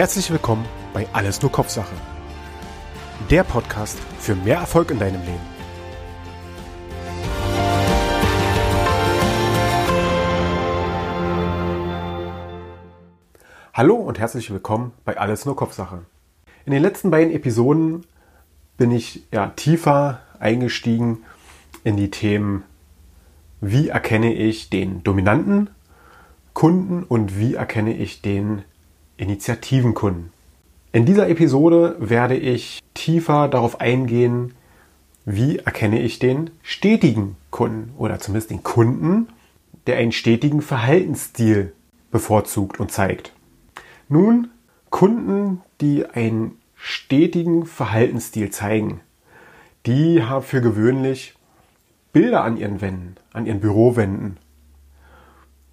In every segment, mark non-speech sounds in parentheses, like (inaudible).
Herzlich willkommen bei Alles nur Kopfsache. Der Podcast für mehr Erfolg in deinem Leben. Hallo und herzlich willkommen bei Alles nur Kopfsache. In den letzten beiden Episoden bin ich ja tiefer eingestiegen in die Themen, wie erkenne ich den dominanten Kunden und wie erkenne ich den Initiativenkunden. In dieser Episode werde ich tiefer darauf eingehen, wie erkenne ich den stetigen Kunden oder zumindest den Kunden, der einen stetigen Verhaltensstil bevorzugt und zeigt. Nun, Kunden, die einen stetigen Verhaltensstil zeigen, die haben für gewöhnlich Bilder an ihren Wänden, an ihren Bürowänden.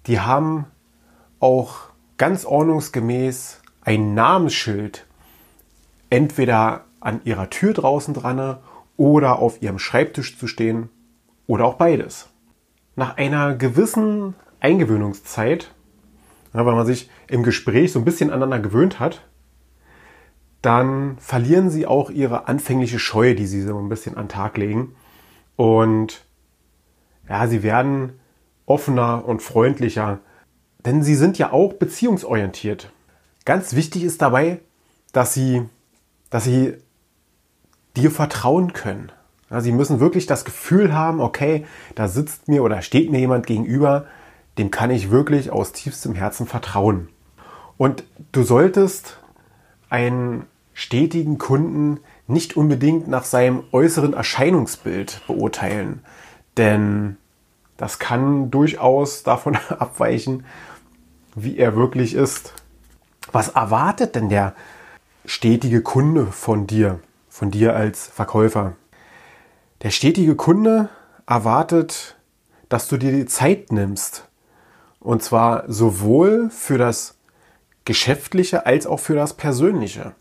Die haben auch ganz ordnungsgemäß ein Namensschild entweder an ihrer Tür draußen dran oder auf ihrem Schreibtisch zu stehen oder auch beides. Nach einer gewissen Eingewöhnungszeit, weil man sich im Gespräch so ein bisschen aneinander gewöhnt hat, dann verlieren sie auch ihre anfängliche Scheu, die sie so ein bisschen an den Tag legen. Und ja, sie werden offener und freundlicher, denn sie sind ja auch beziehungsorientiert. Ganz wichtig ist dabei, dass sie, dass sie dir vertrauen können. Ja, sie müssen wirklich das Gefühl haben, okay, da sitzt mir oder steht mir jemand gegenüber, dem kann ich wirklich aus tiefstem Herzen vertrauen. Und du solltest einen stetigen Kunden nicht unbedingt nach seinem äußeren Erscheinungsbild beurteilen, denn das kann durchaus davon (laughs) abweichen, wie er wirklich ist. Was erwartet denn der stetige Kunde von dir, von dir als Verkäufer? Der stetige Kunde erwartet, dass du dir die Zeit nimmst. Und zwar sowohl für das Geschäftliche als auch für das Persönliche.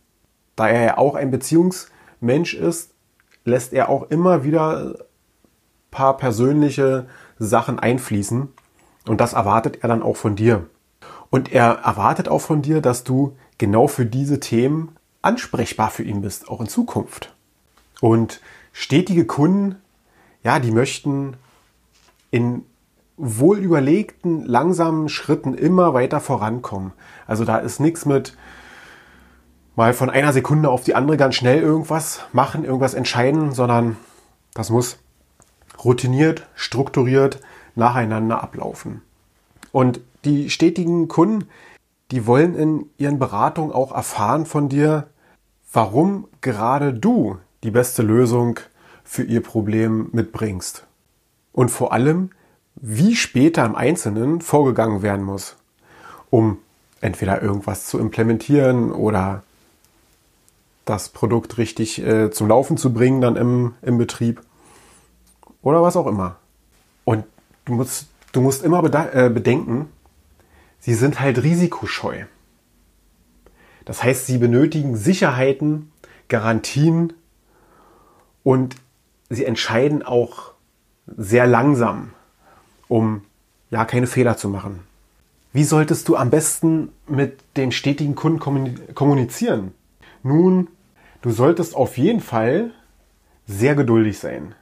Da er ja auch ein Beziehungsmensch ist, lässt er auch immer wieder paar persönliche Sachen einfließen. Und das erwartet er dann auch von dir. Und er erwartet auch von dir, dass du genau für diese Themen ansprechbar für ihn bist, auch in Zukunft. Und stetige Kunden, ja, die möchten in wohl überlegten, langsamen Schritten immer weiter vorankommen. Also da ist nichts mit mal von einer Sekunde auf die andere ganz schnell irgendwas machen, irgendwas entscheiden, sondern das muss routiniert, strukturiert nacheinander ablaufen. Und die stetigen Kunden, die wollen in ihren Beratungen auch erfahren von dir, warum gerade du die beste Lösung für ihr Problem mitbringst. Und vor allem, wie später im Einzelnen vorgegangen werden muss, um entweder irgendwas zu implementieren oder das Produkt richtig äh, zum Laufen zu bringen dann im, im Betrieb oder was auch immer. Und du musst, du musst immer äh, bedenken, sie sind halt risikoscheu. Das heißt, sie benötigen Sicherheiten, Garantien und sie entscheiden auch sehr langsam, um ja keine Fehler zu machen. Wie solltest du am besten mit den stetigen Kunden kommunizieren? Nun, du solltest auf jeden Fall sehr geduldig sein.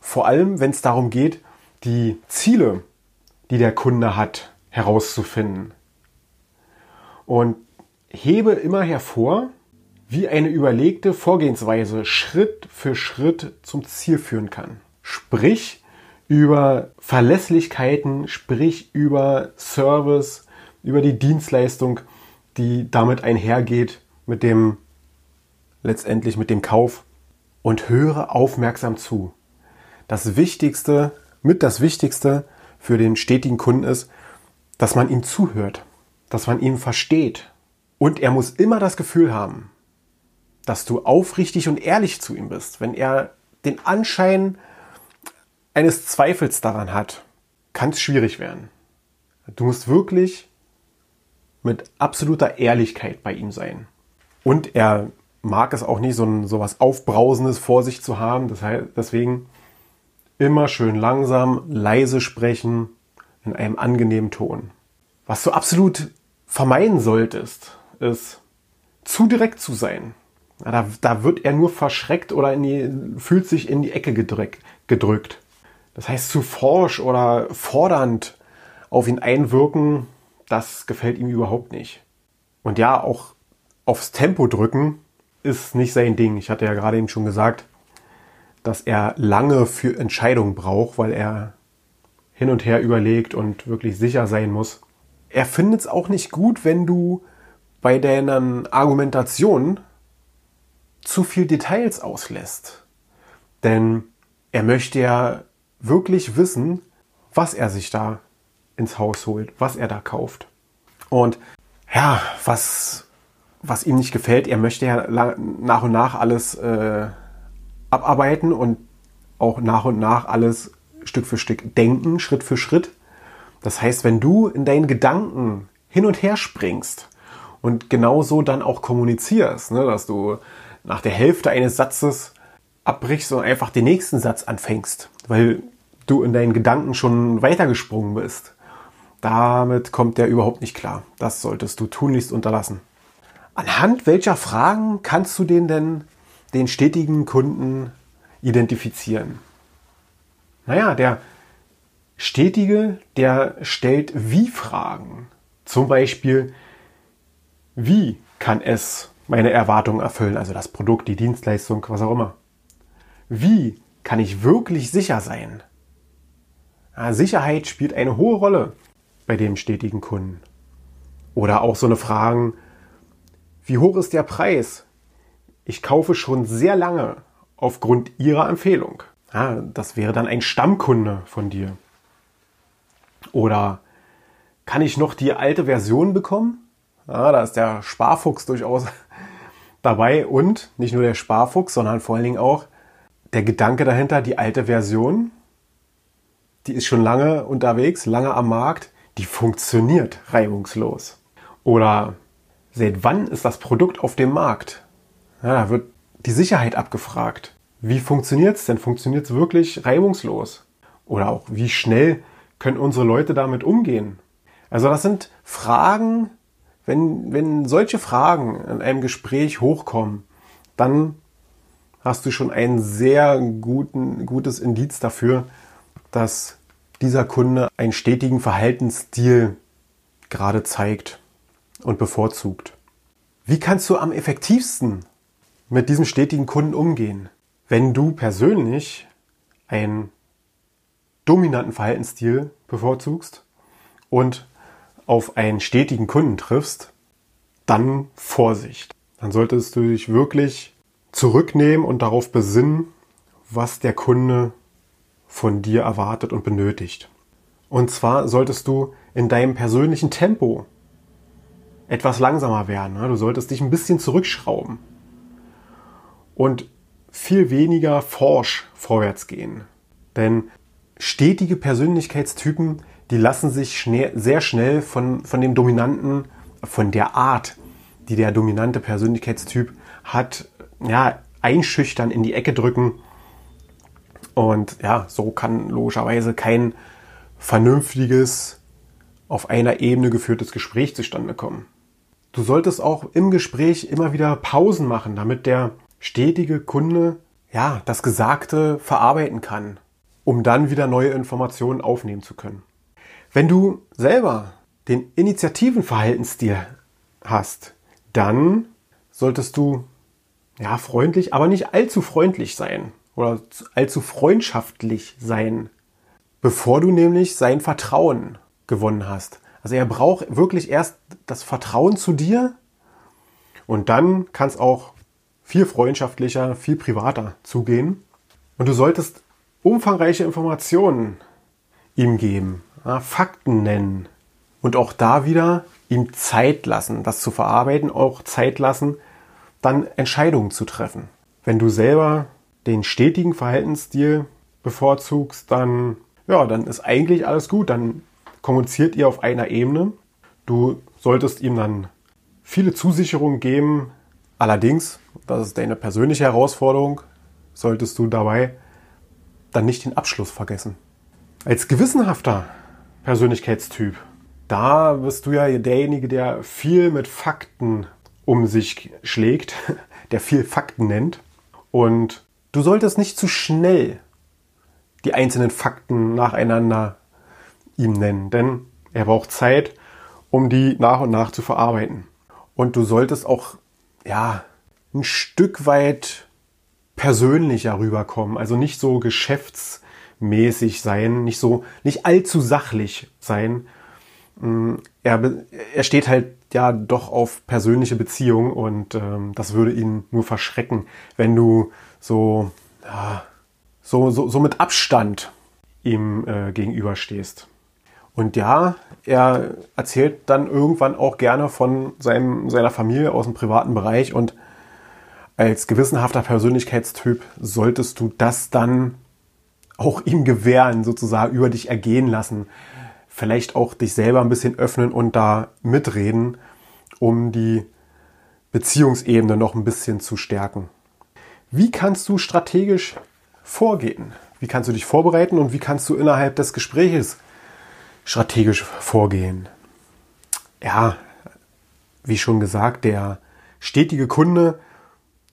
Vor allem, wenn es darum geht, die Ziele, die der Kunde hat, herauszufinden. Und hebe immer hervor, wie eine überlegte Vorgehensweise Schritt für Schritt zum Ziel führen kann. Sprich über Verlässlichkeiten, sprich über Service, über die Dienstleistung, die damit einhergeht mit dem letztendlich mit dem Kauf und höre aufmerksam zu. Das Wichtigste, mit das Wichtigste für den stetigen Kunden ist, dass man ihm zuhört, dass man ihn versteht. Und er muss immer das Gefühl haben, dass du aufrichtig und ehrlich zu ihm bist. Wenn er den Anschein eines Zweifels daran hat, kann es schwierig werden. Du musst wirklich mit absoluter Ehrlichkeit bei ihm sein. Und er mag es auch nicht, so, ein, so was Aufbrausendes vor sich zu haben. Das heißt, deswegen immer schön langsam, leise sprechen, in einem angenehmen Ton. Was du absolut vermeiden solltest, ist, zu direkt zu sein. Da, da wird er nur verschreckt oder die, fühlt sich in die Ecke gedrückt, gedrückt. Das heißt, zu forsch oder fordernd auf ihn einwirken, das gefällt ihm überhaupt nicht. Und ja, auch aufs Tempo drücken ist nicht sein Ding. Ich hatte ja gerade eben schon gesagt, dass er lange für Entscheidungen braucht, weil er hin und her überlegt und wirklich sicher sein muss. Er findet es auch nicht gut, wenn du bei deinen Argumentationen zu viel Details auslässt. Denn er möchte ja wirklich wissen, was er sich da ins Haus holt, was er da kauft. Und ja, was, was ihm nicht gefällt, er möchte ja nach und nach alles äh, abarbeiten und auch nach und nach alles Stück für Stück denken, Schritt für Schritt. Das heißt, wenn du in deinen Gedanken hin und her springst und genauso dann auch kommunizierst, ne, dass du nach der Hälfte eines Satzes abbrichst und einfach den nächsten Satz anfängst, weil du in deinen Gedanken schon weitergesprungen bist. Damit kommt der überhaupt nicht klar. Das solltest du tunlichst unterlassen. Anhand welcher Fragen kannst du den denn den stetigen Kunden identifizieren? Naja, der Stetige, der stellt Wie-Fragen. Zum Beispiel, wie kann es meine Erwartungen erfüllen, also das Produkt, die Dienstleistung, was auch immer. Wie kann ich wirklich sicher sein? Ja, Sicherheit spielt eine hohe Rolle bei dem stetigen Kunden. Oder auch so eine Frage, wie hoch ist der Preis? Ich kaufe schon sehr lange aufgrund Ihrer Empfehlung. Ja, das wäre dann ein Stammkunde von dir. Oder kann ich noch die alte Version bekommen? Ja, da ist der Sparfuchs durchaus (laughs) dabei und nicht nur der Sparfuchs, sondern vor allen Dingen auch der Gedanke dahinter, die alte Version, die ist schon lange unterwegs, lange am Markt, die funktioniert reibungslos. Oder seit wann ist das Produkt auf dem Markt? Ja, da wird die Sicherheit abgefragt. Wie funktioniert es denn? Funktioniert es wirklich reibungslos? Oder auch, wie schnell können unsere Leute damit umgehen? Also das sind Fragen, wenn, wenn solche Fragen in einem Gespräch hochkommen, dann hast du schon ein sehr guten, gutes Indiz dafür, dass dieser Kunde einen stetigen Verhaltensstil gerade zeigt und bevorzugt. Wie kannst du am effektivsten mit diesem stetigen Kunden umgehen, wenn du persönlich einen dominanten Verhaltensstil bevorzugst und auf einen stetigen Kunden triffst, dann Vorsicht. Dann solltest du dich wirklich zurücknehmen und darauf besinnen, was der Kunde von dir erwartet und benötigt. Und zwar solltest du in deinem persönlichen Tempo etwas langsamer werden. Du solltest dich ein bisschen zurückschrauben und viel weniger forsch vorwärts gehen. Denn stetige Persönlichkeitstypen, die lassen sich schnell, sehr schnell von, von dem Dominanten, von der Art, die der dominante Persönlichkeitstyp hat, ja, einschüchtern, in die Ecke drücken und ja, so kann logischerweise kein vernünftiges, auf einer Ebene geführtes Gespräch zustande kommen. Du solltest auch im Gespräch immer wieder Pausen machen, damit der stetige Kunde ja das Gesagte verarbeiten kann, um dann wieder neue Informationen aufnehmen zu können. Wenn du selber den Initiativenverhaltensstil hast, dann solltest du ja freundlich, aber nicht allzu freundlich sein oder allzu freundschaftlich sein, bevor du nämlich sein Vertrauen gewonnen hast. Also er braucht wirklich erst das Vertrauen zu dir und dann kann es auch viel freundschaftlicher, viel privater zugehen. Und du solltest umfangreiche Informationen ihm geben, Fakten nennen und auch da wieder ihm Zeit lassen, das zu verarbeiten, auch Zeit lassen, dann Entscheidungen zu treffen. Wenn du selber den stetigen Verhaltensstil bevorzugst, dann, ja, dann ist eigentlich alles gut. Dann kommuniziert ihr auf einer Ebene. Du solltest ihm dann viele Zusicherungen geben. Allerdings, das ist deine persönliche Herausforderung, solltest du dabei dann nicht den Abschluss vergessen. Als gewissenhafter Persönlichkeitstyp, da bist du ja derjenige, der viel mit Fakten um sich schlägt, (laughs) der viel Fakten nennt. Und du solltest nicht zu schnell die einzelnen Fakten nacheinander ihm nennen, denn er braucht Zeit, um die nach und nach zu verarbeiten. Und du solltest auch, ja, ein Stück weit persönlicher rüberkommen, also nicht so geschäftsmäßig sein, nicht so, nicht allzu sachlich sein. Mm, er, er steht halt ja doch auf persönliche Beziehungen und ähm, das würde ihn nur verschrecken, wenn du so, ja, so, so, so mit Abstand ihm äh, gegenüberstehst. Und ja, er erzählt dann irgendwann auch gerne von seinem, seiner Familie aus dem privaten Bereich und als gewissenhafter Persönlichkeitstyp solltest du das dann auch ihm gewähren, sozusagen über dich ergehen lassen. Vielleicht auch dich selber ein bisschen öffnen und da mitreden, um die Beziehungsebene noch ein bisschen zu stärken. Wie kannst du strategisch vorgehen? Wie kannst du dich vorbereiten und wie kannst du innerhalb des Gespräches strategisch vorgehen? Ja, wie schon gesagt, der stetige Kunde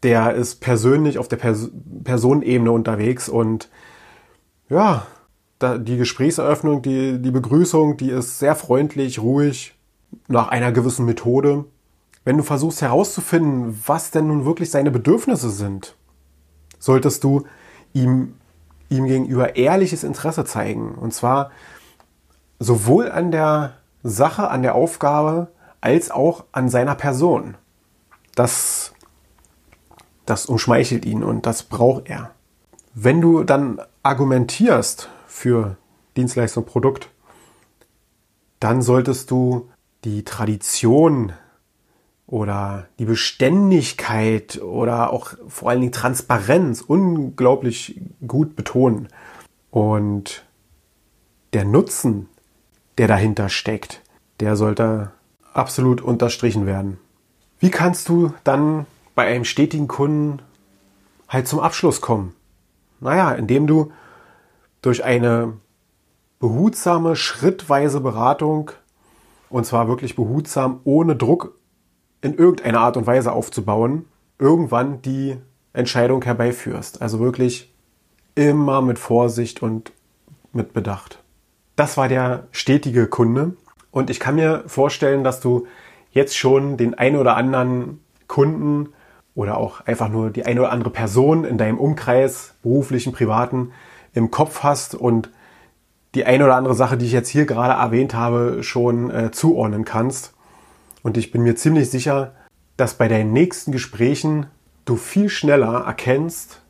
der ist persönlich auf der Pers Personenebene unterwegs und ja, da, die Gesprächseröffnung, die, die Begrüßung, die ist sehr freundlich, ruhig, nach einer gewissen Methode. Wenn du versuchst herauszufinden, was denn nun wirklich seine Bedürfnisse sind, solltest du ihm, ihm gegenüber ehrliches Interesse zeigen. Und zwar sowohl an der Sache, an der Aufgabe, als auch an seiner Person. Das das umschmeichelt ihn und das braucht er. Wenn du dann argumentierst für Dienstleistung, Produkt, dann solltest du die Tradition oder die Beständigkeit oder auch vor allen Dingen Transparenz unglaublich gut betonen. Und der Nutzen, der dahinter steckt, der sollte absolut unterstrichen werden. Wie kannst du dann bei einem stetigen Kunden halt zum Abschluss kommen? Naja, indem du durch eine behutsame, schrittweise Beratung, und zwar wirklich behutsam, ohne Druck in irgendeiner Art und Weise aufzubauen, irgendwann die Entscheidung herbeiführst. Also wirklich immer mit Vorsicht und mit Bedacht. Das war der stetige Kunde. Und ich kann mir vorstellen, dass du jetzt schon den ein oder anderen Kunden oder auch einfach nur die eine oder andere Person in deinem Umkreis, beruflichen, privaten, im Kopf hast und die eine oder andere Sache, die ich jetzt hier gerade erwähnt habe, schon äh, zuordnen kannst. Und ich bin mir ziemlich sicher, dass bei deinen nächsten Gesprächen du viel schneller erkennst,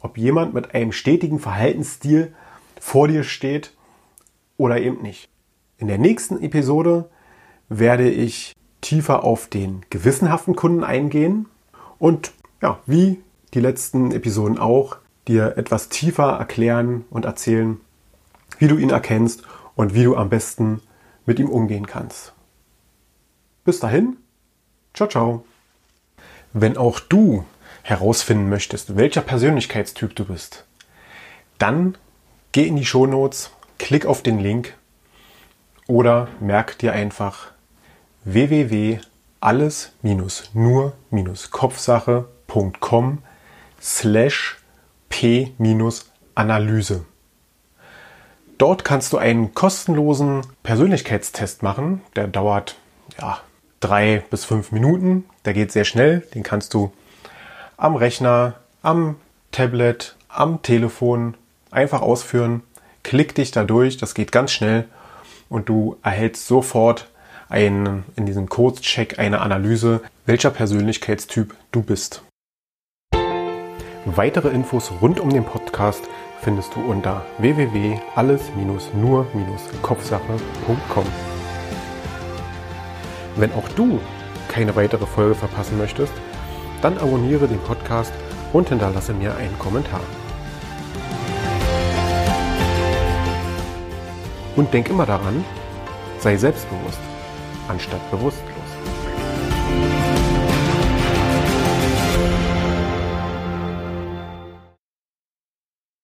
ob jemand mit einem stetigen Verhaltensstil vor dir steht oder eben nicht. In der nächsten Episode werde ich tiefer auf den gewissenhaften Kunden eingehen und ja, wie die letzten Episoden auch, dir etwas tiefer erklären und erzählen, wie du ihn erkennst und wie du am besten mit ihm umgehen kannst. Bis dahin, ciao, ciao. Wenn auch du herausfinden möchtest, welcher Persönlichkeitstyp du bist, dann geh in die Shownotes, klick auf den Link oder merk dir einfach www alles-nur-kopfsache.com slash p-analyse. Dort kannst du einen kostenlosen Persönlichkeitstest machen. Der dauert ja, drei bis fünf Minuten. Der geht sehr schnell. Den kannst du am Rechner, am Tablet, am Telefon einfach ausführen. Klick dich da durch. Das geht ganz schnell und du erhältst sofort ein, in diesem Kurzcheck eine Analyse, welcher Persönlichkeitstyp du bist. Weitere Infos rund um den Podcast findest du unter www.alles-nur-kopfsache.com. Wenn auch du keine weitere Folge verpassen möchtest, dann abonniere den Podcast und hinterlasse mir einen Kommentar. Und denk immer daran, sei selbstbewusst anstatt bewusst.